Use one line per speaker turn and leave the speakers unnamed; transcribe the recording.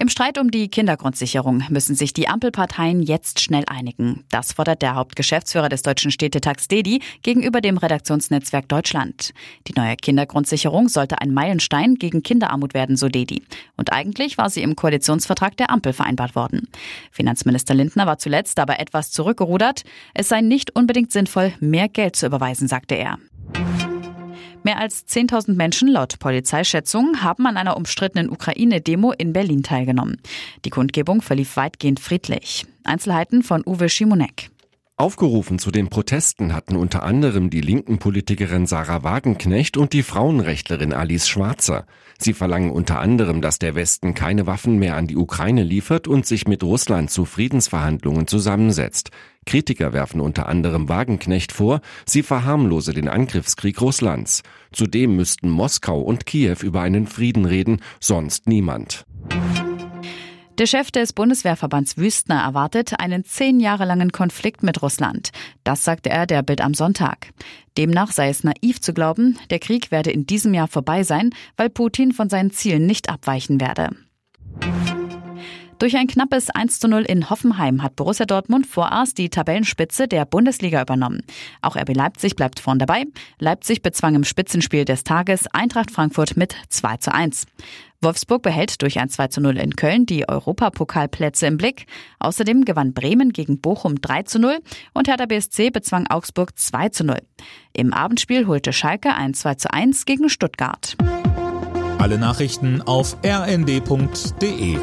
Im Streit um die Kindergrundsicherung müssen sich die Ampelparteien jetzt schnell einigen. Das fordert der Hauptgeschäftsführer des Deutschen Städtetags DEDI gegenüber dem Redaktionsnetzwerk Deutschland. Die neue Kindergrundsicherung sollte ein Meilenstein gegen Kinderarmut werden, so DEDI. Und eigentlich war sie im Koalitionsvertrag der Ampel vereinbart worden. Finanzminister Lindner war zuletzt aber etwas zurückgerudert. Es sei nicht unbedingt sinnvoll, mehr Geld zu überweisen, sagte er. Mehr als 10.000 Menschen laut Polizeischätzungen haben an einer umstrittenen Ukraine-Demo in Berlin teilgenommen. Die Kundgebung verlief weitgehend friedlich. Einzelheiten von Uwe Schimonek.
Aufgerufen zu den Protesten hatten unter anderem die linken Politikerin Sarah Wagenknecht und die Frauenrechtlerin Alice Schwarzer. Sie verlangen unter anderem, dass der Westen keine Waffen mehr an die Ukraine liefert und sich mit Russland zu Friedensverhandlungen zusammensetzt. Kritiker werfen unter anderem Wagenknecht vor, sie verharmlose den Angriffskrieg Russlands. Zudem müssten Moskau und Kiew über einen Frieden reden, sonst niemand.
Der Chef des Bundeswehrverbands Wüstner erwartet einen zehn Jahre langen Konflikt mit Russland. Das sagte er der Bild am Sonntag. Demnach sei es naiv zu glauben, der Krieg werde in diesem Jahr vorbei sein, weil Putin von seinen Zielen nicht abweichen werde. Durch ein knappes 1 zu 0 in Hoffenheim hat Borussia Dortmund vorerst die Tabellenspitze der Bundesliga übernommen. Auch RB Leipzig bleibt vorn dabei. Leipzig bezwang im Spitzenspiel des Tages Eintracht Frankfurt mit 2 zu 1. Wolfsburg behält durch ein 2 zu 0 in Köln die Europapokalplätze im Blick. Außerdem gewann Bremen gegen Bochum 3 zu 0 und Hertha BSC bezwang Augsburg 2 zu 0. Im Abendspiel holte Schalke ein 2 zu 1 gegen Stuttgart.
Alle Nachrichten auf rnd.de